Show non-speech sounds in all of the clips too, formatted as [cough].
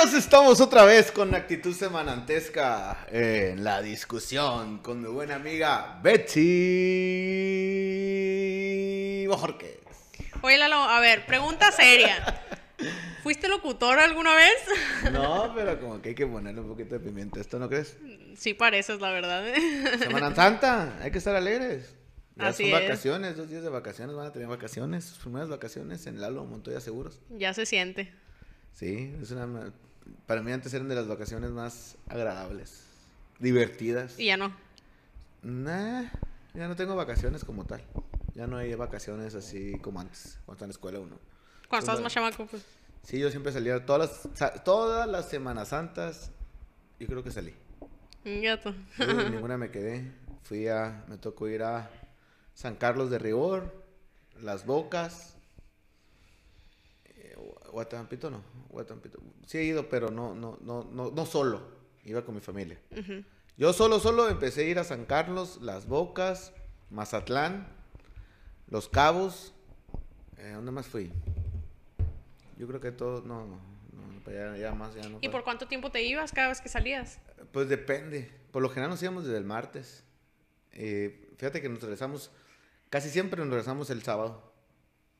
Bienvenidos, estamos otra vez con actitud semanantesca en la discusión con mi buena amiga Betsy Bojorquez. Oye, Lalo, a ver, pregunta seria. ¿Fuiste locutor alguna vez? No, pero como que hay que ponerle un poquito de pimienta. ¿Esto no crees? Sí pareces, la verdad. Semana Santa, hay que estar alegres. Ya Así son es. vacaciones, dos días de vacaciones, van a tener vacaciones, sus primeras vacaciones en Lalo Montoya Seguros. Ya se siente. Sí, es una... Para mí antes eran de las vacaciones más agradables, divertidas. Y ya no. Nah, ya no tengo vacaciones como tal. Ya no hay vacaciones así como antes, cuando estaba en la escuela uno. Cuando estabas más chamaco, pues. Sí, yo siempre salía todas las, todas las Semanas Santas. Yo creo que salí. Gato. Ninguna me quedé. Fui a, me tocó ir a San Carlos de Ribor, Las Bocas. Gua- Guatampito no, Guatampito. Sí he ido, pero no, no, no, no, no solo. Iba con mi familia. Yo solo, solo empecé a ir a San Carlos, Las Bocas, Mazatlán, Los Cabos. Eh, ¿Dónde más fui? Yo creo que todo, no, no, no, allá, ya más, ya no. ¿Y por cuánto tiempo te ibas cada vez que salías? Pues depende. Por lo general nos íbamos desde el martes. Eh, fíjate que nos regresamos, casi siempre nos regresamos el sábado.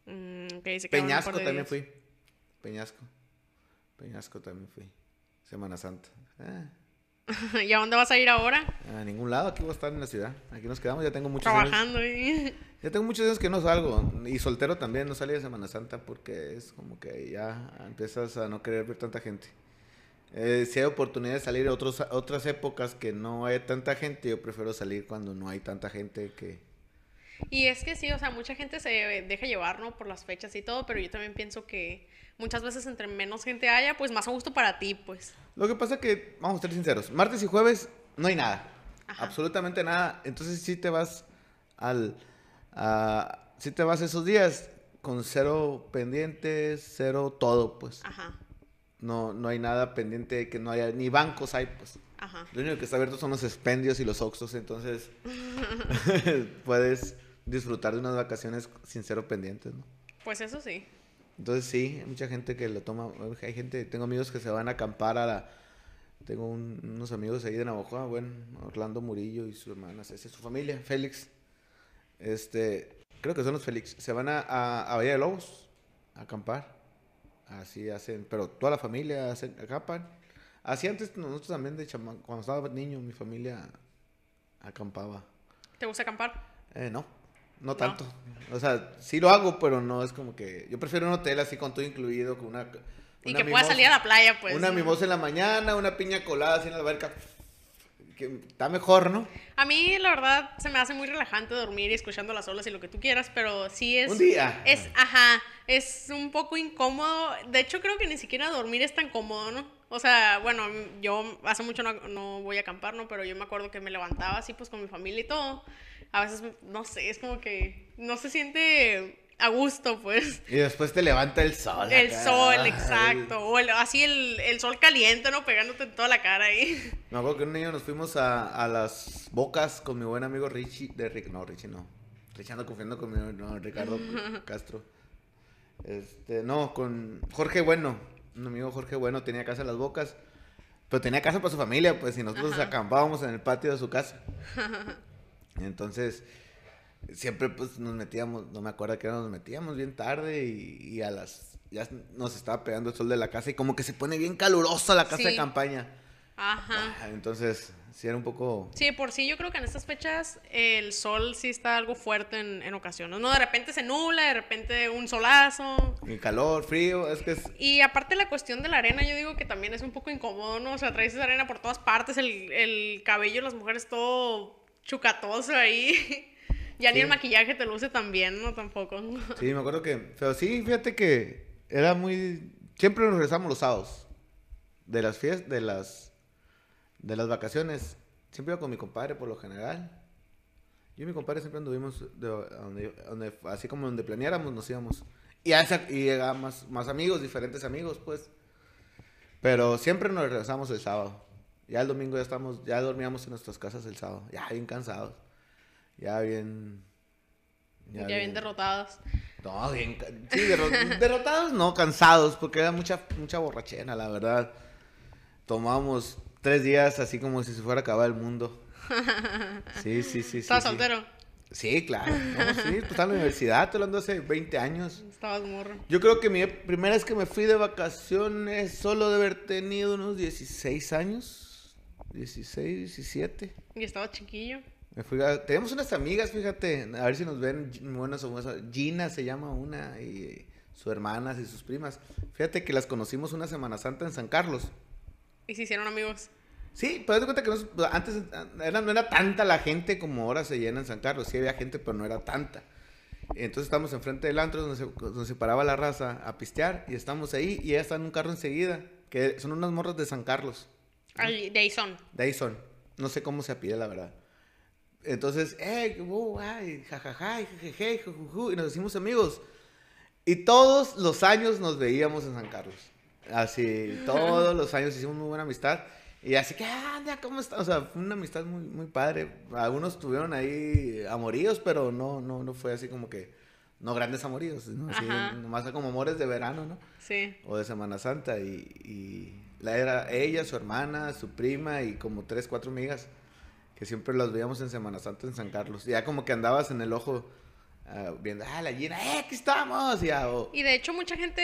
Mm, Peñasco también fui. Peñasco. Peñasco también fui. Semana Santa. Ah, [laughs] ¿Y a dónde vas a ir ahora? a ningún lado, aquí voy a estar en la ciudad. Aquí nos quedamos, ya tengo muchos años. Trabajando. ¿eh? Ya tengo muchos años que no salgo. Y soltero también, no salí de Semana Santa porque es como que ya empiezas a no querer ver tanta gente. Eh, si hay oportunidad de salir a otros, otras épocas que no hay tanta gente, yo prefiero salir cuando no hay tanta gente que... Y es que sí, o sea, mucha gente se deja llevar, ¿no? Por las fechas y todo, pero yo también pienso que muchas veces entre menos gente haya, pues más a gusto para ti, pues. Lo que pasa que, vamos a ser sinceros, martes y jueves no hay nada. Ajá. Absolutamente nada. Entonces sí te vas al... A, sí te vas esos días con cero pendientes, cero todo, pues. Ajá, No, no hay nada pendiente que no haya, ni bancos hay, pues. ajá. Lo único que está abierto son los expendios y los oxos, entonces [laughs] [laughs] puedes disfrutar de unas vacaciones sin cero pendientes, ¿no? Pues eso sí. Entonces sí, hay mucha gente que lo toma, hay gente, tengo amigos que se van a acampar a la, tengo un- unos amigos ahí de Navajo, bueno, Orlando Murillo y su hermana, esa es su familia, Félix, este, creo que son los Félix, se van a, a, a Bahía de Lobos a acampar, así hacen, pero toda la familia hacen, acampan, así antes nosotros también de chama, cuando estaba niño, mi familia acampaba, ¿Te gusta acampar? eh, no, no No. tanto. O sea, sí lo hago, pero no es como que. Yo prefiero un hotel así con todo incluido, con una. Y una que mimosa- salir a la playa, pues. Una mimosa en la mañana, una piña colada así en la alberca. Que está mejor, ¿no? A mí, la verdad, se me hace muy relajante dormir y escuchando las olas y lo que tú quieras, pero sí es... Un día. Es, ajá, es un poco incómodo. De hecho, creo que ni siquiera dormir es tan cómodo, ¿no? O sea, bueno, yo hace mucho no, no voy a acampar, ¿no? Pero yo me acuerdo que me levantaba así, pues, con mi familia y todo. A veces, no sé, es como que no se siente a gusto, pues. Y después te levanta el sol. El acá. sol, Ay. exacto. O el- así el, el sol caliente, ¿no? Pegándote en toda la cara ahí. Me acuerdo que un niño nos fuimos a, a las bocas con mi buen amigo Richie. De Rick, no, Richie no. Richie ando confiando con mi no, Ricardo [laughs] Castro. Este, no, con Jorge Bueno. Un amigo Jorge Bueno tenía casa en las bocas. Pero tenía casa para su familia, pues, y nosotros Ajá. acampábamos en el patio de su casa. [laughs] Entonces, siempre pues nos metíamos, no me acuerdo que nos metíamos bien tarde y, y a las, ya nos estaba pegando el sol de la casa y como que se pone bien calurosa la casa de campaña. Ajá. Ah, Entonces, sí era un poco... Sí, por sí yo creo que en estas fechas el sol sí está algo fuerte en, en ocasiones, ¿no? De repente se nubla, de repente un solazo. El calor, frío, es que es... Y aparte la cuestión de la arena, yo digo que también es un poco incómodo, ¿no? O sea, traes esa arena por todas partes, el, el cabello las mujeres todo chucatoso ahí. [laughs] ya ni el maquillaje te luce tan bien, ¿no? Tampoco. [laughs] Sí, me acuerdo que... Pero sí, fíjate que era muy... Siempre nos regresamos los sábados. De las fiestas, de las... De las vacaciones. Siempre iba con mi compadre por lo general. Yo y mi compadre siempre anduvimos de, donde, así como donde planeáramos, nos íbamos. Y, y más, más amigos, diferentes amigos, pues. Pero siempre nos regresamos el sábado. Ya el domingo ya estamos, ya dormíamos en nuestras casas el sábado. Ya bien cansados. Ya bien. Ya, bien derrotados. No, bien. Sí, derro- [laughs] derrotados, no, cansados, porque era mucha, mucha borrachera, la verdad. tomamos tres días así como si se fuera a acabar el mundo. [laughs] Sí, sí, sí. ¿Estabas sí, soltero? Sí, claro. No, sí, pues estaba en la universidad, hablando hace 20 años. Estabas morro. Yo creo que mi primera vez que me fui de vacaciones solo de haber tenido unos 16 años. 16, 17. Y estaba chiquillo. Me fui a- Teníamos unas amigas, fíjate, a ver si nos ven, buenas o buenas. Gina se llama una, y sus hermanas y sus primas. Fíjate que las conocimos una Semana Santa en San Carlos. Y se hicieron amigos. Sí, pero de cuenta que antes era, no era tanta la gente como ahora se llena en San Carlos. Sí había gente, pero no era tanta. Entonces estamos enfrente del antro donde se, donde se paraba la raza a pistear y estamos ahí y ella está en un carro enseguida, que son unas morras de San Carlos. Ay, de ahí son. De ahí son. No sé cómo se apide, la verdad. Entonces, eh, uh, ay, jajaja, jejeje, jujuju, y nos hicimos amigos. Y todos los años nos veíamos en San Carlos. Así, [laughs] todos los años hicimos muy buena amistad. Y así que, anda, ¿cómo está? O sea, fue una amistad muy, muy padre. Algunos tuvieron ahí amoríos, pero no, no, no fue así como que, no grandes amoríos, ¿no? Así, nomás como amores de verano, ¿no? Sí. o de Semana Santa y, y la era ella, su hermana, su prima y como tres, cuatro amigas que siempre las veíamos en Semana Santa en San Carlos. Ya como que andabas en el ojo ah, viendo, ah, la Gina, eh, aquí estamos. Y Y de hecho mucha gente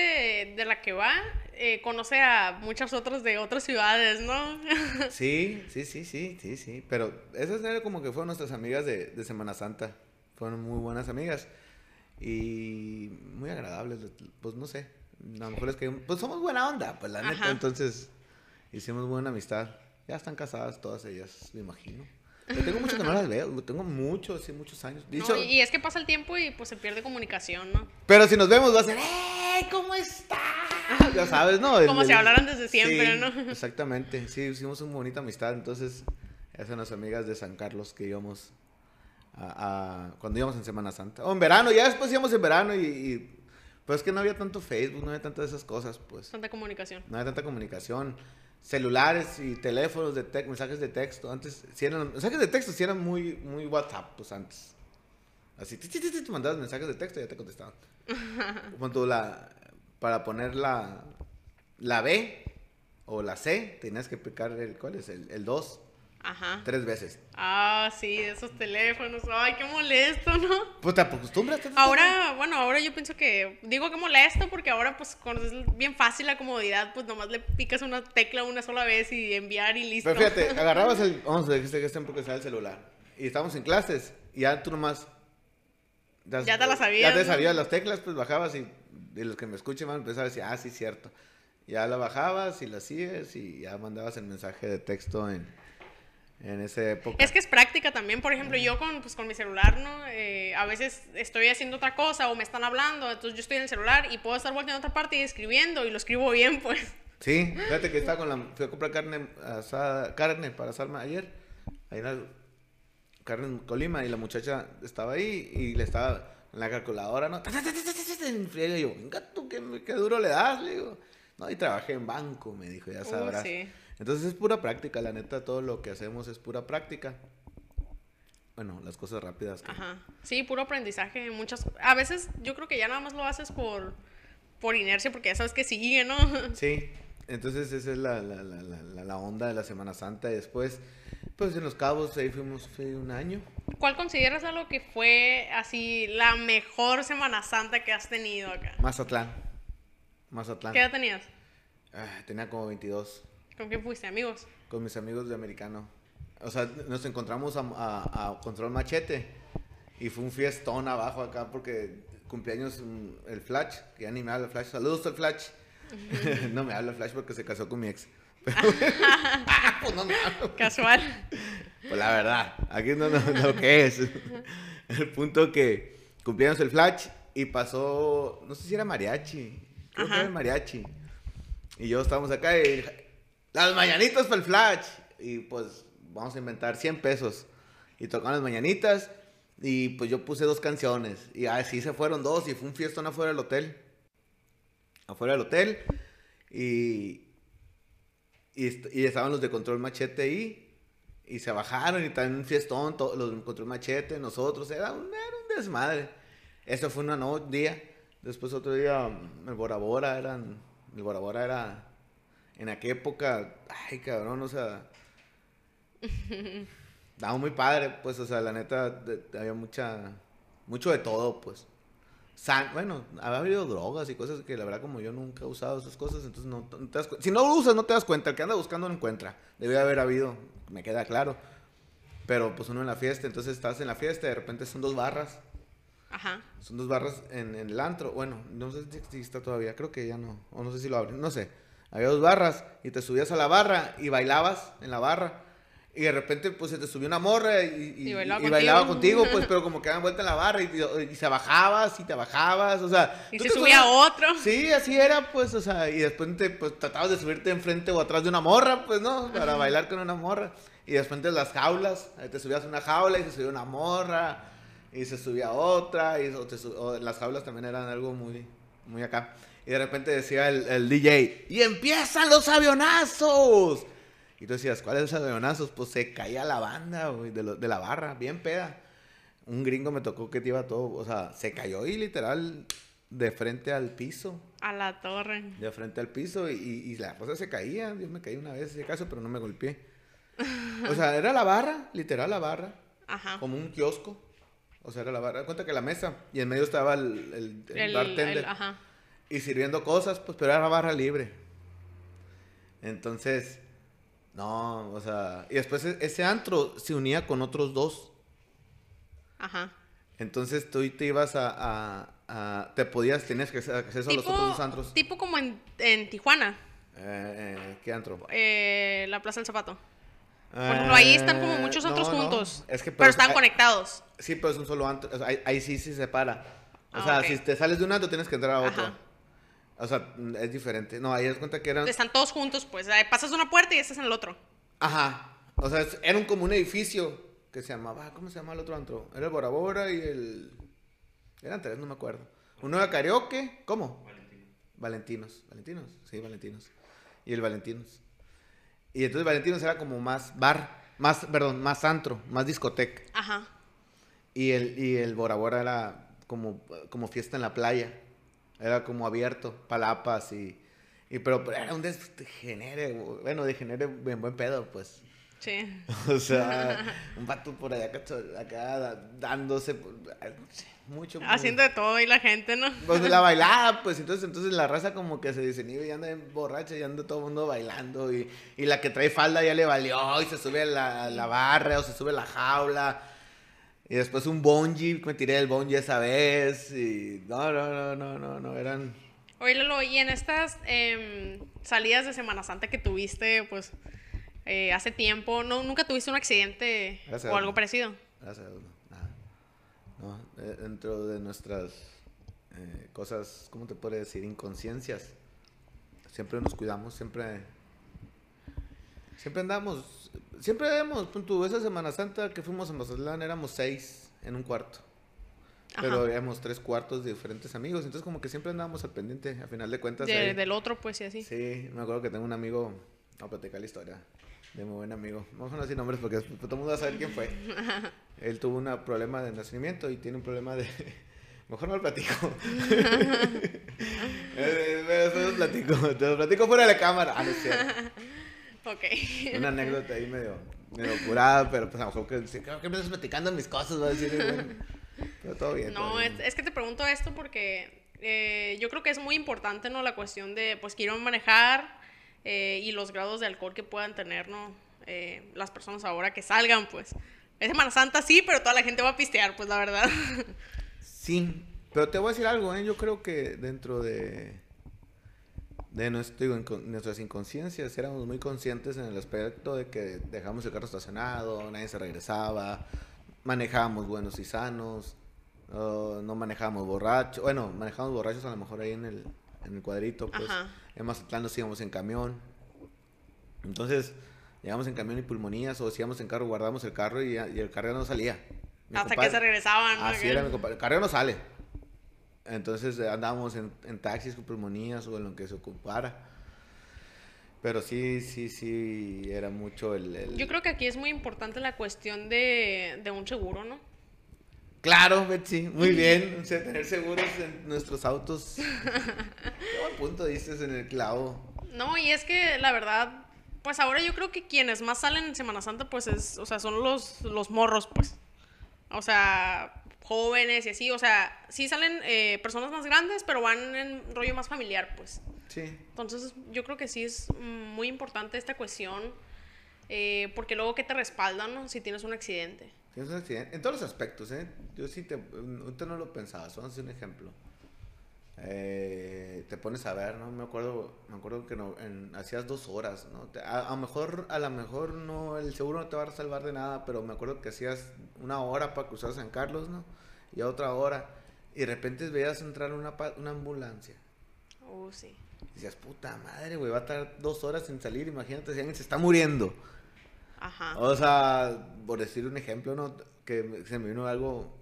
de la que va eh, conoce a muchas otras de otras ciudades, ¿no? [laughs] sí, sí, sí, sí, sí, sí. Pero esas eran como que fueron nuestras amigas de, de Semana Santa. Fueron muy buenas amigas y muy agradables. Pues no sé, a lo mejor es que, pues somos buena onda, pues la neta. Ajá. Entonces hicimos buena amistad. Ya están casadas todas ellas, me imagino. Yo tengo mucho que no las veo, tengo muchos, sí, muchos años. No, Dicho, y es que pasa el tiempo y pues se pierde comunicación, ¿no? Pero si nos vemos va a ser, ¡eh! ¿Cómo estás? Ya sabes, ¿no? Como si hablaran desde siempre, Sí, ¿no? Exactamente, sí, hicimos una bonita amistad. Entonces, esas son las amigas de San Carlos que íbamos a, a- cuando íbamos en Semana Santa. O en verano, ya después íbamos en verano y, y pues es que no había tanto Facebook, no había tantas de esas cosas, pues. Tanta comunicación. No había tanta comunicación. Celulares y teléfonos de tex- mensajes de texto. Antes, si eran, mensajes de texto sí eran muy, muy WhatsApp, pues antes. Así, ti, te mandabas mensajes de texto y ya te contestaban. [laughs] Cuando la, para poner la, la B o la C, tenías que picar el, ¿cuál es? El, el 2, Ajá. tres veces. Ah, sí, esos teléfonos. Ay, qué molesto, ¿no? Pues te acostumbras. te- Ahora, bueno, ahora yo pienso que, digo que molesto porque ahora pues con es bien fácil la comodidad, pues nomás le picas una tecla una sola vez y enviar y listo. Pero fíjate, [laughs] agarrabas el, vamos decir que este porque sea el celular. Y estábamos en clases y ya tú nomás. Ya te la sabías, Ya te sabías las teclas, pues bajabas y, y los que me escuchen van a empezar a decir, ah, sí, cierto. Ya la bajabas y la sigues y ya mandabas el mensaje de texto en, en esa época. Es que es práctica también, por ejemplo, yo con, pues, con mi celular, ¿no? Eh, a veces estoy haciendo otra cosa o me están hablando, entonces yo estoy en el celular y puedo estar volteando a otra parte y escribiendo y lo escribo bien, [laughs] pues. Sí, fíjate que estaba con la. Fui a comprar carne asada, carne para asarme ayer. Ahí en la carne en Colima y la muchacha estaba ahí y le estaba en la calculadora, ¿no? En friega, y yo, venga tú, ¿qué, qué duro le das? Le digo, no, y trabajé en banco, me dijo, ya Uh, sabrás. sí. Entonces es pura práctica, la neta, todo lo que hacemos es pura práctica. Bueno, las cosas rápidas. que- Ajá. Sí, puro aprendizaje. Muchas, a veces yo creo que ya nada más lo haces por, por inercia porque ya sabes que sigue, ¿no? [laughs] Sí, entonces esa es la, la, la, la, la- la onda de la Semana Santa. Y después, pues en Los Cabos, ahí fuimos fue un año. ¿Cuál consideras algo que fue así la mejor Semana Santa que has tenido acá? Mazatlán. Mazatlán. ¿Qué edad tenías? Ah, tenía como 22 ¿Con quién fuiste, amigos? con mis amigos de americano. O sea, nos encontramos a, a- a Control Machete y fue un fiestón abajo acá porque cumpleaños mm, el Flash, que ya ni me habla Flash. Saludos al Flash. [laughs] no me habla Flash porque se casó con mi ex. Pero, ah, [laughs] [laughs] pues no me habla. Casual. Pues la verdad, aquí no no, lo que es. El punto que cumplimos el flash y pasó, no sé si era mariachi, creo que Ajá. era el mariachi. Y yo estábamos acá y las mañanitas para el flash. Y pues vamos a inventar 100 pesos. Y tocaron las mañanitas y pues yo puse dos canciones. Y así se fueron dos y fue un fiestón afuera del hotel. Afuera del hotel. Y, y, y estaban los de Control Machete ahí. Y se bajaron y también un fiestón, los de Control Machete, nosotros. Era un, era un desmadre. Eso fue una no- día. Después otro día el Bora Bora eran... El Bora Bora era... en aquella época, ay, cabrón, o sea, estaba muy padre, pues, o sea, la neta, de- había mucha, mucho de todo, pues. San, bueno, había habido drogas y cosas que la verdad como yo nunca he usado esas cosas, entonces no, no te das Si no lo usas, no te das cuenta. El que anda buscando no encuentra. Debe haber habido, me queda claro. Pero pues uno en la fiesta, entonces estás en la fiesta y de repente son dos barras. Ajá. Son dos barras en, en el antro. Bueno, no sé si- si está todavía, creo que ya no. O no sé si lo abren, no sé. Había dos barras y te subías a la barra y bailabas en la barra. Y de repente, pues se te subió una morra y, y- Y bailaba y bailaba contigo. contigo, pues, [laughs] pero como que daban vuelta en la barra y, se bajabas y te bajabas, o sea. Y se te subía subías- otro. Sí, así era, pues, o sea, y después te, pues, tratabas de subirte enfrente o atrás de una morra, pues, ¿no? Para bailar con una morra. Y después de las jaulas, te subías a una jaula y se subía una morra, y se subía otra, y o te o las jaulas también eran algo muy, muy acá. Y de repente decía el, el DJ, ¡y empiezan los avionazos! Y tú decías, ¿cuáles avionazos? Pues se caía la banda, güey, de, la barra, bien peda. Un gringo me tocó que te iba todo, o sea, se cayó y literal de frente al piso A la torre. de frente al piso y, y- y la cosa se caía. Yo me caí una vez, si acaso, pero no me golpeé. O sea, era la barra, literal la barra, Ajá. como un kiosco. O sea, era la barra. Cuenta que la mesa y en medio estaba el, el- el El- bartender ajá. Y sirviendo cosas, pues, pero era barra libre. Entonces, no, o sea, y después e- ese antro se unía con otros dos. Ajá. Entonces tú te ibas a, a- a- te podías, tenías que acceso a los otros dos antros. tipo como en, en Tijuana, Eh, eh, ¿Qué antro? eh, la Plaza del Zapato. Por ejemplo, ahí están como muchos Eh, antros no, no. juntos. Es que, pero pues, están hay- conectados. Sí, pero es un solo antro. o sea, ahí, ahí sí se separa. O Ah, sea, si te sales de un antro tienes que entrar a otro. Ajá. O sea, es diferente. No, ahí es cuenta que eran. Están todos juntos, pues. pasas una puerta y estás en el otro. Ajá. O sea, es- era un, como un edificio que se llamaba. ¿Cómo se llama el otro antro? Era el Bora Bora y el. Eran tres, no me acuerdo. Uno era karaoke. ¿Cómo? Valentinos. Valentinos. Sí, Valentinos. Y el Valentinos. Y entonces Valentinos era como más bar. Más, perdón, más antro. Más discoteca. Ajá. Y el, y el Bora Bora era como, como fiesta en la playa. Era como abierto, palapas y... y pero, pero era un degenere, bueno, degenere en buen pedo, pues. Sí. [laughs] O sea, [laughs] un vato por allá cacho- acá dándose mucho. Haciendo de todo y la gente, ¿no? Pues de la [laughs] bailada, pues entonces, entonces la raza como que se desinhibe y anda borracha y anda todo el mundo bailando y, y la que trae falda ya le valió y se sube a la, a la barra o se sube a la jaula y después un bungee, me tiré del bungee esa vez y no, no, no, no, no, no, eran... Oye, Lolo, y en estas em, salidas de Semana Santa que tuviste, pues, eh, hace tiempo, ¿no, ¿nunca tuviste un accidente Gracias o algo parecido? Gracias a Dios, no, nada. No, eh, dentro de nuestras eh, cosas, ¿cómo te puedo decir? Inconsciencias. Siempre nos cuidamos, siempre... Siempre andamos, siempre vemos, punto, esa Semana Santa que fuimos a Mazatlán éramos seis en un cuarto. Pero éramos tres cuartos de diferentes amigos, entonces como que siempre andábamos al pendiente, a final de cuentas. De- ahí- del otro, pues, y así. Sí, me acuerdo que tengo un amigo, a platicar la historia, de muy buen amigo. Vamos a no decir nombres porque después todo el mundo va a saber quién fue. [laughs] Él tuvo un problema de nacimiento y tiene un problema de... [laughs] Mejor no lo platico. [laughs] Eh, eh, Después lo platico, te lo platico fuera de la cámara. Ah, no cierto. Ok. Una anécdota ahí medio, medio curada, pero pues a lo mejor que, que me estás platicando mis cosas, va a decir, bueno, pero todo bien. todo No, es que te pregunto esto porque eh, yo creo que es muy importante, ¿no? La cuestión de, pues, quiero manejar eh, y los grados de alcohol que puedan tener, ¿no? Eh, las personas ahora que salgan, pues. Es Semana Santa, sí, pero toda la gente va a pistear, pues, la verdad. Sí, pero te voy a decir algo, ¿eh? Yo creo que dentro de, de nuestro, digo, inco- nuestras inconsciencias éramos muy conscientes en el aspecto de que dejamos el carro estacionado, nadie se regresaba, manejábamos buenos y sanos, no manejábamos borrachos, bueno, manejábamos borrachos a lo mejor ahí en el, en el cuadrito, pues Ajá. en Mazatlán nos íbamos en camión. Entonces, llegamos en camión y pulmonías, o si íbamos en carro, guardamos el carro y, el carro no salía. Mi Hasta que se regresaban, ¿no? Así era mi compadre. El carro no sale. Entonces eh, andábamos en, en taxis con pulmonías o en lo que se ocupara. Pero sí, sí, sí, era mucho el... el- Yo creo que aquí es muy importante la cuestión de, de un seguro, ¿no? Claro, Betsy, muy [laughs] bien. O sea, tener seguros en nuestros autos. [laughs] Qué buen punto dices en el clavo. No, y es que la verdad, pues ahora yo creo que quienes más salen en Semana Santa, pues es, o sea, son los, los morros, pues. O sea, jóvenes y así, o sea, sí salen eh, personas más grandes, pero van en rollo más familiar, pues. Sí. Entonces, yo creo que sí es muy importante esta cuestión, eh, porque luego que te respaldan, ¿no? Si tienes un accidente. Tienes un accidente. En todos los aspectos, ¿eh? Yo sí te. Ahorita no lo pensaba, vamos a hacer un ejemplo. Eh, te pones a ver, ¿no? Me acuerdo, me acuerdo que no, en, hacías dos horas, ¿no? A lo mejor, a lo mejor no, el seguro no te va a salvar de nada, pero me acuerdo que hacías una hora para cruzar San Carlos, ¿no? Y a otra hora. Y de repente veías entrar una, una ambulancia. Uh, sí. Y decías, puta madre, güey, va a estar dos horas sin salir, imagínate si alguien se está muriendo. Ajá. O sea, por decir un ejemplo, ¿no? Que se me vino algo,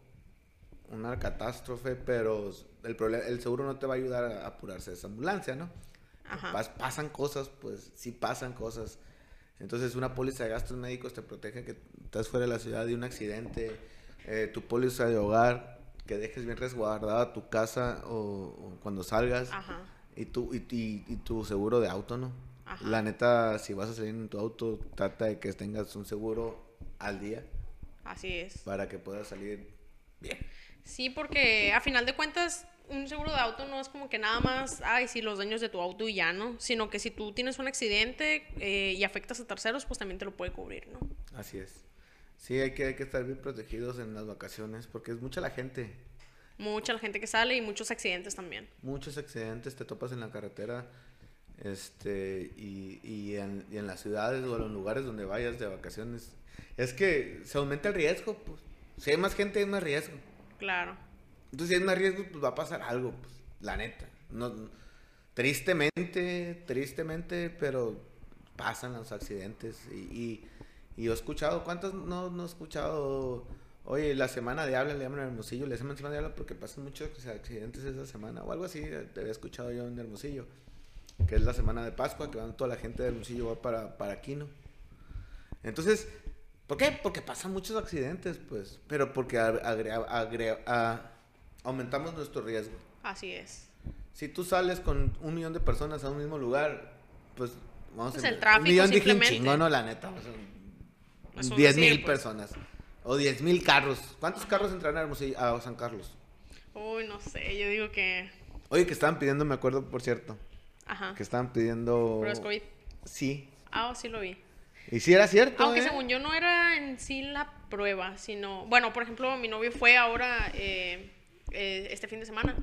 una catástrofe, pero el, problema, el seguro no te va a ayudar a apurarse esa ambulancia, ¿no? Ajá. Pas- pasan cosas, pues sí pasan cosas. Entonces una póliza de gastos médicos te protege que estás fuera de la ciudad de un accidente, eh, tu póliza de hogar, que dejes bien resguardada tu casa o, o cuando salgas, Ajá. y, tu, y, y- y tu seguro de auto, ¿no? Ajá. La neta, si vas a salir en tu auto, trata de que tengas un seguro al día Así es. para que puedas salir bien. Sí, porque a final de cuentas, un seguro de auto no es como que nada más, ay, sí, los daños de tu auto y ya, ¿no? Sino que si tú tienes un accidente eh, y afectas a terceros, pues también te lo puede cubrir, ¿no? Así es. Sí, hay que, hay que estar bien protegidos en las vacaciones porque es mucha la gente. Mucha la gente que sale y muchos accidentes también. Muchos accidentes te topas en la carretera este y, y, en, y en las ciudades o en los lugares donde vayas de vacaciones. Es que se aumenta el riesgo, pues. Si hay más gente, hay más riesgo. Claro. Entonces, si hay más riesgo, pues va a pasar algo, pues, la neta. No, tristemente, tristemente, pero pasan los accidentes. Y, y, y yo he escuchado, ¿cuántos no, no he escuchado? Oye, la semana de habla le llaman a Hermosillo, le llaman semana de habla porque pasan muchos accidentes esa semana, o algo así, te había escuchado yo en Hermosillo, que es la semana de Pascua, que van toda la gente de Hermosillo va para, para Quino. Entonces, ¿por qué? Porque pasan muchos accidentes, pues, pero porque agre- agre- a- aumentamos nuestro riesgo. Así es. Si tú sales con un millón de personas a un mismo lugar, pues vamos Pues a el tráfico, un millón dije un simplemente. chingo, no, la neta. o sea, Es un 10 decir, mil pues. personas. O 10 mil carros. ¿Cuántos carros entrarán a, Hermosillo- a San Carlos? Uy, no sé, yo digo que... Oye, que estaban pidiendo, me acuerdo, por cierto, Ajá. que estaban pidiendo... Pruebas COVID. Sí. Ah, sí lo vi. Y sí era cierto, Aunque ¿eh? según yo no era en sí la prueba, sino... Bueno, por ejemplo, mi novio fue ahora eh, eh, este fin de semana.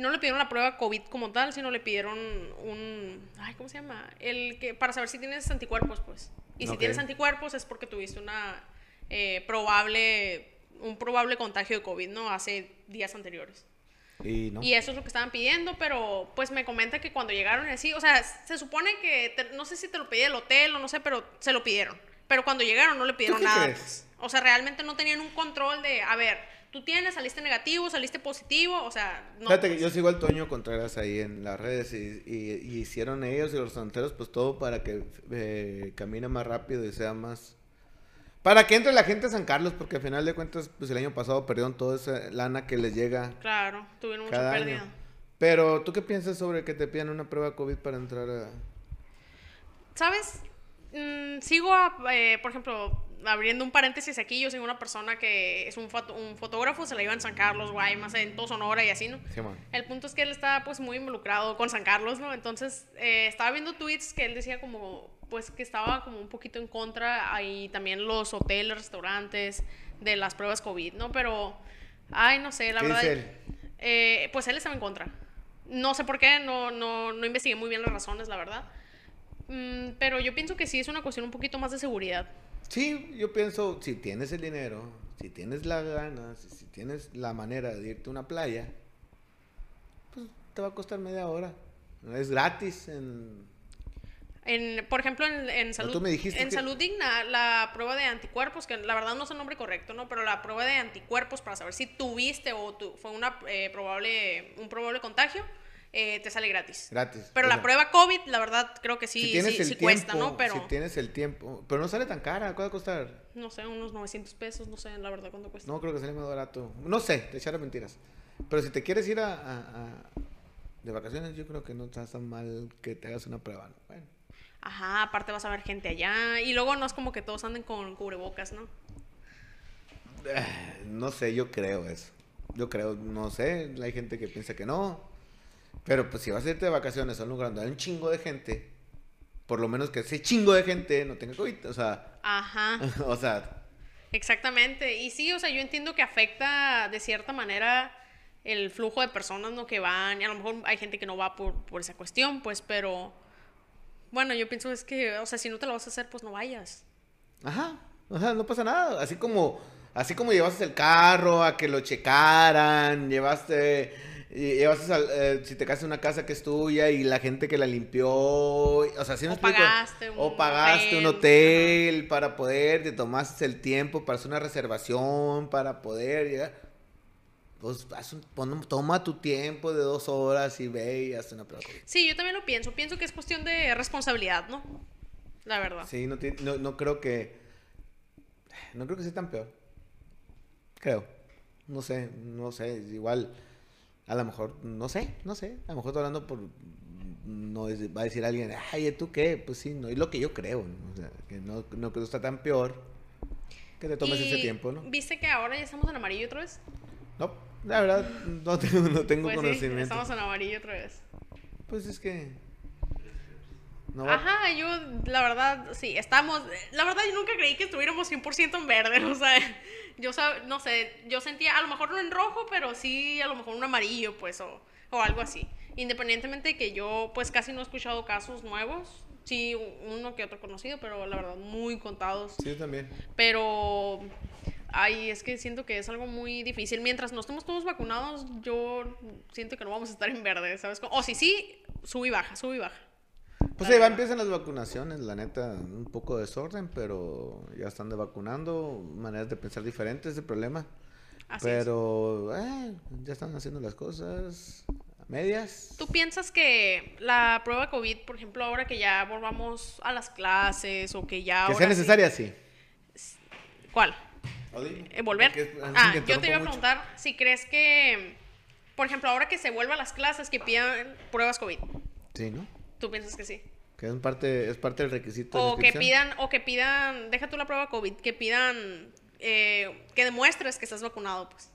No le pidieron la prueba COVID como tal, sino le pidieron un... Ay, ¿cómo se llama? El que para saber si tienes anticuerpos, pues. Y si tienes anticuerpos es porque tuviste una eh, probable... Un probable contagio de COVID, ¿no? Hace días anteriores. Y no. Y eso es lo que estaban pidiendo, pero pues me comenta que cuando llegaron y así, o sea, se supone que, te- no sé si te lo pedía el hotel o no sé, pero se lo pidieron. Pero cuando llegaron no le pidieron nada. crees? O sea, realmente no tenían un control de, a ver, tú tienes, saliste negativo, saliste positivo, o sea, no. Fíjate que pues. yo sigo al Toño Contreras ahí en las redes y, y- y hicieron ellos y los santeros pues todo para que eh, camine más rápido y sea más... Para que entre la gente a San Carlos, porque al final de cuentas pues el año pasado perdieron toda esa lana que les llega Claro, tuvieron mucha pérdida. año. Pero ¿tú qué piensas sobre que te pidan una prueba COVID para entrar a... ¿Sabes? Mm, sigo, a- eh, por ejemplo, abriendo un paréntesis aquí, yo soy una persona que es un, foto- un fotógrafo, se la iba en San Carlos, Guaymas, en todo Sonora y así, ¿no? Sí. El punto es que él estaba pues muy involucrado con San Carlos, ¿no? Entonces eh, estaba viendo tweets que él decía como pues que estaba como un poquito en contra ahí también los hoteles, restaurantes de las pruebas COVID, ¿no? Pero, ay, no sé, la ¿Qué verdad. dice él? eh, pues él estaba en contra. No sé por qué, no, no, no investigué muy bien las razones, la verdad. Mm, pero yo pienso que sí es una cuestión un poquito más de seguridad. Sí, yo pienso, si tienes el dinero, si tienes las ganas, si, tienes la manera de irte a una playa, pues te va a costar media hora. Es gratis en... En, por ejemplo, en, en salud, en que- salud digna, la prueba de anticuerpos, que la verdad no es el nombre correcto, ¿no? Pero la prueba de anticuerpos para saber si tuviste o tu- fue una, eh, probable, un probable contagio, eh, te sale gratis. Gratis. Pero O la sea, prueba COVID, la verdad, creo que sí, si sí, sí tiempo, cuesta, ¿no? Pero, si tienes el tiempo, pero no sale tan cara, ¿cuánto va a costar? no sé, unos 900 pesos, no sé, la verdad, cuánto cuesta. No, creo que sale más barato. No sé, te echara mentiras. Pero si te quieres ir a, a- a- de vacaciones, yo creo que no está tan mal que te hagas una prueba. ¿no? Bueno. Ajá, aparte vas a ver gente allá. Y luego no es como que todos anden con cubrebocas, ¿no? Eh, No sé, yo creo eso. Yo creo, no sé, hay gente que piensa que no. Pero pues si vas a irte de vacaciones a un lugar donde hay un chingo de gente, por lo menos que ese chingo de gente no tenga COVID. O sea, Ajá. [laughs] o sea, Exactamente. Y sí, o sea, yo entiendo que afecta de cierta manera el flujo de personas ¿no? que van. Y a lo mejor hay gente que no va por, por esa cuestión, pues, pero bueno, yo pienso es que, o sea, si no te lo vas a hacer, pues no vayas. Ajá, ajá, no pasa nada. Así como, así como llevaste el carro a que lo checaran, llevaste, y- llevaste al- eh, si te casas en una casa que es tuya y la gente que la limpió, o sea, ¿sí me O explico? pagaste un o pagaste un hotel, hotel para poder, te tomaste el tiempo para hacer una reservación, para poder llegar. Pues haz un- pon- toma tu tiempo de dos horas y ve y haz una prueba. COVID. Sí, yo también lo pienso. Pienso que es cuestión de responsabilidad, ¿no? La verdad. Sí, no, no, no creo que. No creo que sea tan peor. Creo. No sé, no sé. Igual, a lo mejor, no sé, no sé. A lo mejor estoy hablando por. No es- va a decir alguien, ay, ¿tú qué? Pues sí, no es lo que yo creo. ¿no? O sea, que no, no creo que está tan peor que te tomes ese tiempo, ¿no? ¿Viste que ahora ya estamos en amarillo otra vez? No, la verdad, no [laughs] tengo, no tengo Pues sí, conocimiento. estamos en amarillo otra vez. Pues es que. No va- Ajá, yo, la verdad, sí, estamos, la verdad yo nunca creí que estuviéramos 100% en verde, [laughs] o sea, yo, no sé, yo sentía, a lo mejor no en rojo, pero sí, a lo mejor un amarillo, pues, o, o algo así. Independientemente de que yo, pues, casi no he escuchado casos nuevos, sí, uno que otro conocido, pero la verdad, muy contados. Sí, también. Pero, ay, es que siento que es algo muy difícil. Mientras no estemos todos vacunados, yo siento que no vamos a estar en verde, ¿sabes? O si sí, sube y baja, sube y baja. Pues ahí va, empiezan las vacunaciones, la neta, un poco de desorden, pero ya están de vacunando, maneras de pensar diferentes de problema. Así es. pero eh, ya están haciendo las cosas a medias. ¿Tú piensas que la prueba COVID, por ejemplo, ahora que ya volvamos a las clases o que ya... que ahora sea necesaria, sí. ¿Cuál? Eh, ¿Volver? Es- Ah, yo te iba a mucho. preguntar si crees que, por ejemplo, ahora que se vuelva a las clases, que pidan pruebas COVID. Sí, ¿no? ¿Tú piensas que sí? Que es parte, es parte del requisito de O que inscripción. pidan, o que pidan, deja tú la prueba COVID, que pidan, eh, que demuestres que estás vacunado, pues.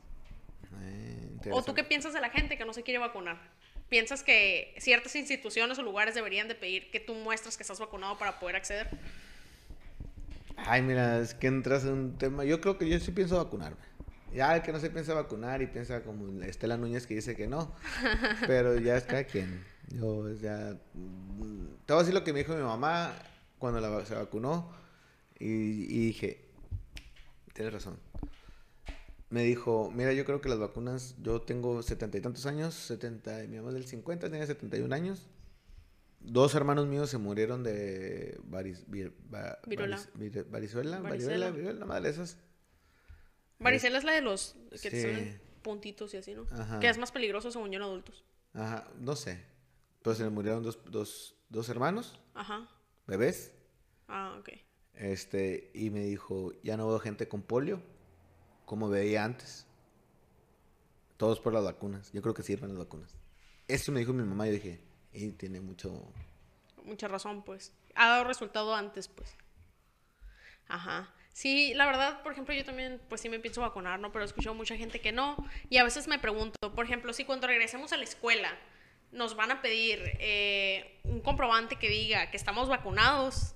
Eh, ¿O tú qué piensas de la gente que no se quiere vacunar? ¿Piensas que ciertas instituciones o lugares deberían de pedir que tú muestres que estás vacunado para poder acceder? Ay, mira, es que entras en un tema. Yo creo que yo sí pienso vacunarme. Ya el que no se piensa vacunar y piensa como Estela Núñez que dice que no. [laughs] Pero ya es cada quien. Yo ya. mm, Te voy a decir lo que me dijo mi mamá cuando la, se vacunó. Y, y dije: Tienes razón. Me dijo: Mira, yo creo que las vacunas. Yo tengo setenta y tantos años. Setenta, mi mamá es del 50, tenía 71 años. Dos hermanos míos se murieron de varis- vir- va- varis- vir- Varicela. madre esas. Varicela es la de los que te Sí. salen puntitos y así, ¿no? Ajá. Que es más peligroso según yo en adultos. Ajá, no sé. Pero se le murieron dos, dos, dos hermanos, Ajá. bebés. Ah, ok. Este, y me dijo, ya no veo gente con polio como veía antes. Todos por las vacunas. Yo creo que sirven las vacunas. Eso me dijo mi mamá y yo dije, y tiene mucho... Mucha razón, pues. Ha dado resultado antes, pues. Ajá. Sí, la verdad, por ejemplo, yo también, pues sí me pienso vacunar, ¿no? Pero he escuchado mucha gente que no. Y a veces me pregunto, por ejemplo, si cuando regresemos a la escuela nos van a pedir eh, un comprobante que diga que estamos vacunados.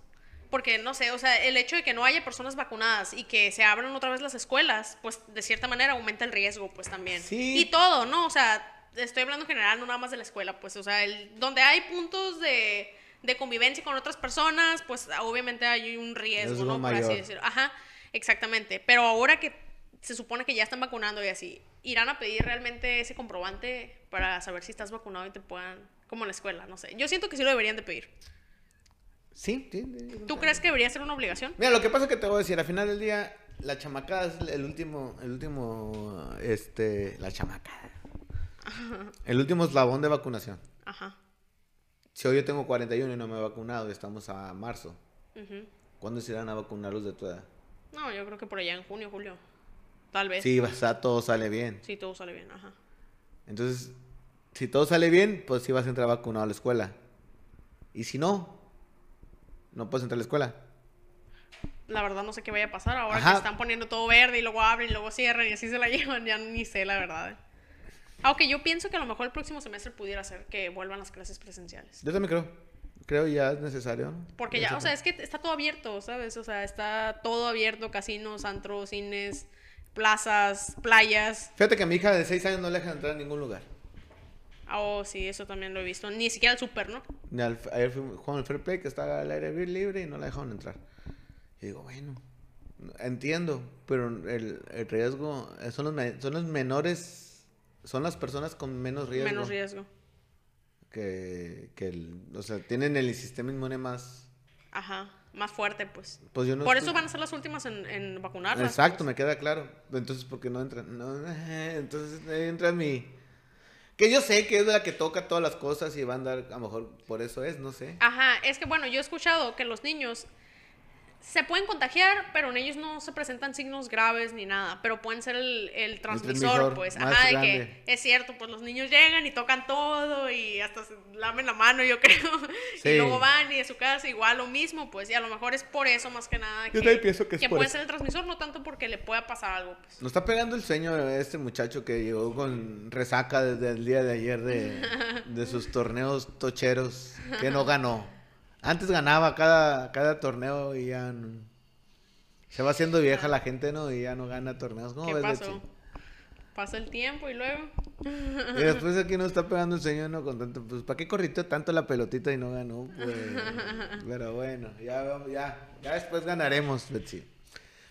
Porque, no sé, o sea, el hecho de que no haya personas vacunadas y que se abran otra vez las escuelas, pues de cierta manera aumenta el riesgo, pues también. Sí. Y todo, ¿no? O sea, estoy hablando en general, no nada más de la escuela, pues, o sea, el, donde hay puntos de, de convivencia con otras personas, pues obviamente hay un riesgo, ¿no? Por así decirlo. Ajá, exactamente. Pero ahora que se supone que ya están vacunando y así, irán a pedir realmente ese comprobante para saber si estás vacunado y te puedan, como en la escuela, no sé. Yo siento que sí lo deberían de pedir. Sí, sí. sí, ¿Tú crees que debería ser una obligación? Mira, lo que pasa es que te voy a decir, al final del día, la chamacada es el último, el último, este, la chamacada. [laughs] El último eslabón de vacunación. Ajá. Si hoy yo tengo 41 y no me he vacunado y estamos a marzo, ujú. ¿cuándo se irán a vacunar los de tu edad? No, yo creo que por allá en junio, julio. Tal vez. Sí, o sea, todo sale bien. Sí, todo sale bien, ajá. Entonces, si todo sale bien, pues sí vas a entrar vacunado a la escuela. Y si no, no puedes entrar a la escuela. La verdad no sé qué vaya a pasar ahora Ajá. que están poniendo todo verde y luego abren y luego cierran y así se la [laughs] llevan. Ya ni sé la verdad. Aunque yo pienso que a lo mejor el próximo semestre pudiera ser que vuelvan las clases presenciales. Yo también creo. Creo ya es necesario. ¿no? Porque ya, o sea, es que está todo abierto, ¿sabes? O sea, está todo abierto, casinos, antros, cines, plazas, playas. Fíjate que a mi hija de 6 años no le dejan entrar a ningún lugar. Oh, sí, eso también lo he visto. Ni siquiera al súper, ¿no? Al- ayer fui jugando al Fair Play que estaba al aire libre y no la dejaron entrar. Y digo, bueno, entiendo, pero el, el riesgo eh, son los, son los menores, son las personas con menos riesgo. Menos riesgo. Que, que el- o sea, tienen el sistema inmune más... Ajá, más fuerte, pues. Pues yo no Por estoy- eso van a ser las últimas en, en vacunarlas. Exacto, pues. me queda claro. Entonces, ¿por qué no entran? No, eh, entonces ahí entra mi... Que yo sé que es la que toca todas las cosas y va a andar, a lo mejor por eso es, no sé. Ajá, es que bueno, yo he escuchado que los niños se pueden contagiar, pero en ellos no se presentan signos graves ni nada, pero pueden ser el, el transmisor, transmisor pues, ajá, de que es cierto, pues los niños llegan y tocan todo y hasta se lamen la mano, yo [laughs] creo, Sí. y luego van y de su casa igual lo mismo, pues, y a lo mejor es por eso más que nada que, también pienso que es por puede eso. ser el transmisor, no tanto porque le pueda pasar algo, pues. Nos está pegando el sueño este muchacho que llegó con resaca desde el día de ayer de, [laughs] de sus torneos tocheros que no ganó. Antes ganaba cada, cada torneo y ya no- se va haciendo vieja la gente, ¿no? Y ya no gana torneos. ¿Cómo ¿Qué ves, pasó? Betsy? Pasa el tiempo y luego... [laughs] Y después aquí nos está pegando el sueño, ¿no? Con tanto, pues, ¿para qué corrió tanto la pelotita y no ganó? Pues, pero bueno, ya, ya, ya después ganaremos, Betsy.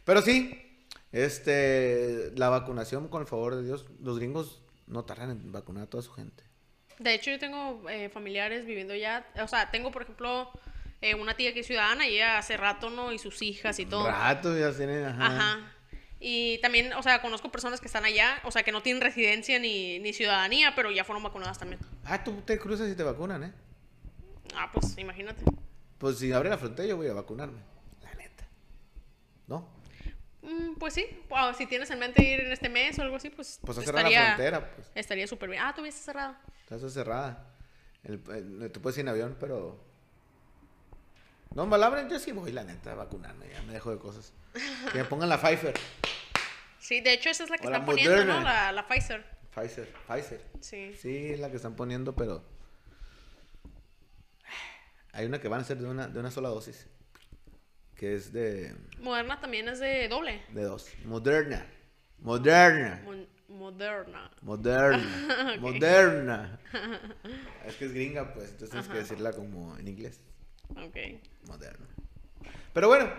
Pero sí, este, la vacunación, con el favor de Dios, los gringos no tardan en vacunar a toda su gente. De hecho, yo tengo eh, familiares viviendo ya, o sea, tengo, por ejemplo, eh, una tía que es ciudadana y ella hace rato, ¿no? Y sus hijas y todo. Rato ya tienen, ajá. Ajá. Y también, o sea, conozco personas que están allá, o sea, que no tienen residencia ni, ni ciudadanía, pero ya fueron vacunadas también. Ah, tú te cruzas y te vacunan, ¿eh? Ah, pues imagínate. Pues si abre la frontera yo voy a vacunarme, la neta. ¿No? Mm, pues sí, Wow, si tienes en mente ir en este mes o algo así, pues, Pues a cerrar la estaría, frontera, pues. estaría súper bien. Ah, tú viste cerrada. Está cerrada. El, el- te puedes ir en avión, pero. No, me la yo sí voy, la neta, vacunarme. Ya me dejo de cosas. Que me pongan la Pfizer. Sí, de hecho esa es la que O la están poniendo, ¿no? La, la Pfizer. Pfizer, Pfizer. Sí. Sí, es la que están poniendo, pero. Hay una que van a ser de una, de una sola dosis. Que es de, Moderna también es de doble. de dos. Moderna. Moderna. Mon- Moderna. Moderna. [laughs] Moderna. [laughs] Es que es gringa, pues. Entonces tienes que decirla como en inglés. Ok. Moderno. Pero bueno,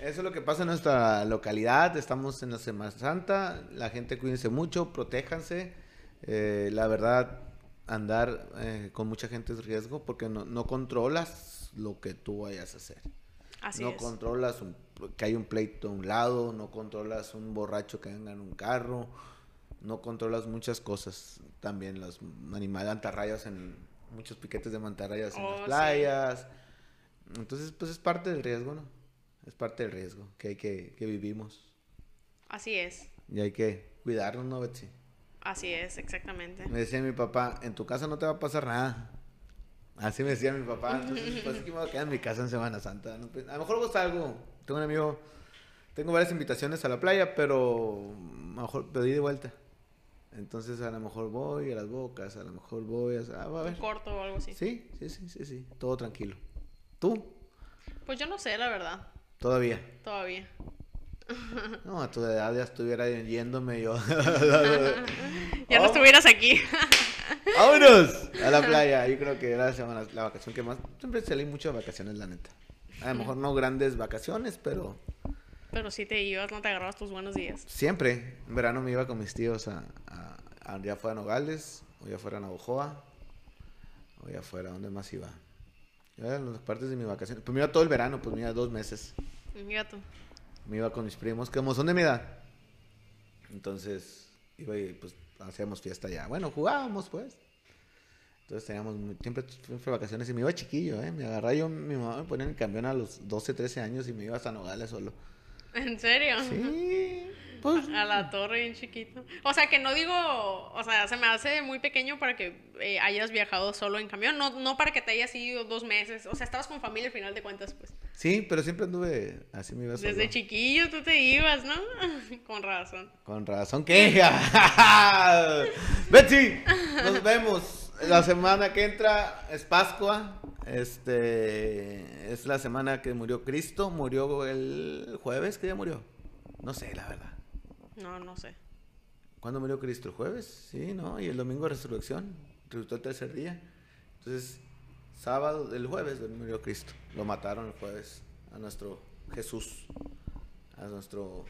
eso es lo que pasa en nuestra localidad. Estamos en la Semana Santa. La gente cuídense mucho, protéjanse. Eh, la verdad, andar eh, con mucha gente es riesgo porque no, no controlas lo que tú vayas a hacer. Así no es. controlas un- que hay un pleito a un lado, no controlas un borracho que venga en un carro, no controlas muchas cosas. También los animales mantarrayas en muchos piquetes de mantarrayas en Oh, las sí. playas. Entonces, pues es parte del riesgo, ¿no? Es parte del riesgo que hay que, que vivimos. Así es. Y hay que cuidarnos, ¿no, Betsy? Así es, exactamente. Me decía mi papá, en tu casa no te va a pasar nada. Así me decía mi papá. Entonces, pues es que me voy a quedar en mi casa en Semana Santa. ¿no? Pues, a lo mejor vos algo. Tengo un amigo, tengo varias invitaciones a la playa, pero a lo mejor pedí de vuelta. Entonces a lo mejor voy a las bocas, a lo mejor voy a... ah, va a Un ver. corto o algo así. Sí, sí, sí, sí, sí. Todo tranquilo. ¿Tú? Pues yo no sé, la verdad. Todavía. Todavía. No, a tu edad ya estuviera yéndome yo. [laughs] Ya no Oh. estuvieras aquí. [laughs] [laughs] ¡Vámonos! A la [laughs] playa. Yo creo que era la, semana- la vacación que más. Siempre salí mucho de vacaciones, la neta. A lo mejor no grandes vacaciones, pero Pero si te ibas, no te agarrabas tus buenos días. siempre. En verano me iba con mis tíos a, a, a- ya fuera a Nogales, o ya fuera a Navojoa, o ya fuera, ¿dónde más iba? Ya eran las partes de mis vacaciones. Pues me iba todo el verano, pues me iba dos meses. Mira tú. Me iba con mis primos, que como son de mi edad. Entonces, iba y pues hacíamos fiesta ya. Bueno, jugábamos pues. Entonces teníamos muy- siempre, siempre vacaciones y me iba chiquillo, ¿eh? Me agarraba yo, mi mamá me ponía en el camión a los 12, 13 años y me iba hasta Nogales solo. ¿En serio? Sí. Pues, A la torre, bien chiquito. O sea, que no digo, o sea, se me hace muy pequeño para que eh, hayas viajado solo en camión, no, no para que te hayas ido dos meses. O sea, estabas con familia al final de cuentas, pues. sí, pero siempre anduve así me iba solo. Desde chiquillo tú te ibas, ¿no? [laughs] con razón. Con razón que. [laughs] Betsy, nos vemos. La semana que entra es Pascua. Este es la semana que murió Cristo. Murió el jueves, ¿qué día murió? No sé, la verdad. No, no sé. ¿Cuándo murió Cristo? ¿El jueves? Sí, ¿no? Y el domingo de resurrección. Resucitó el tercer día. Entonces, sábado, el jueves murió Cristo. Lo mataron el jueves a nuestro Jesús. A nuestro...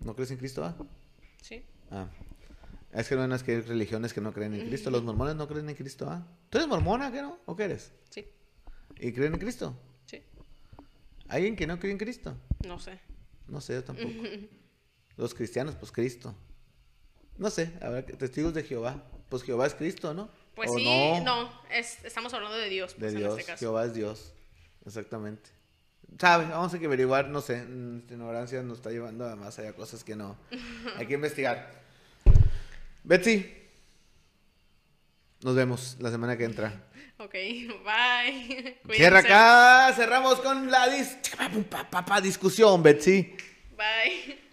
¿No crees en Cristo? Ah? Sí. Ah. Es que no es que hay religiones que no creen en Cristo. Los mormones no creen en Cristo, ¿ah? ¿Tú eres mormona, qué no? ¿O qué eres? Sí. ¿Y creen en Cristo? Sí. ¿Alguien que no cree en Cristo? No sé. No sé, yo tampoco. [laughs] Los cristianos, pues Cristo. No sé, a ver, testigos de Jehová. Pues Jehová es Cristo, ¿no? Pues ¿O sí, no, es, estamos hablando de Dios, De pues, en Dios, este caso. Jehová es Dios. Exactamente. ¿Sabe? Vamos a averiguar, no sé. Nuestra ignorancia nos está llevando a más allá cosas que no. [laughs] Hay que investigar. Betsy. Nos vemos la semana que entra. Ok, [laughs] bye. [laughs] Cierra acá. Cerramos con la dis- discusión, Betsy. Bye. [laughs]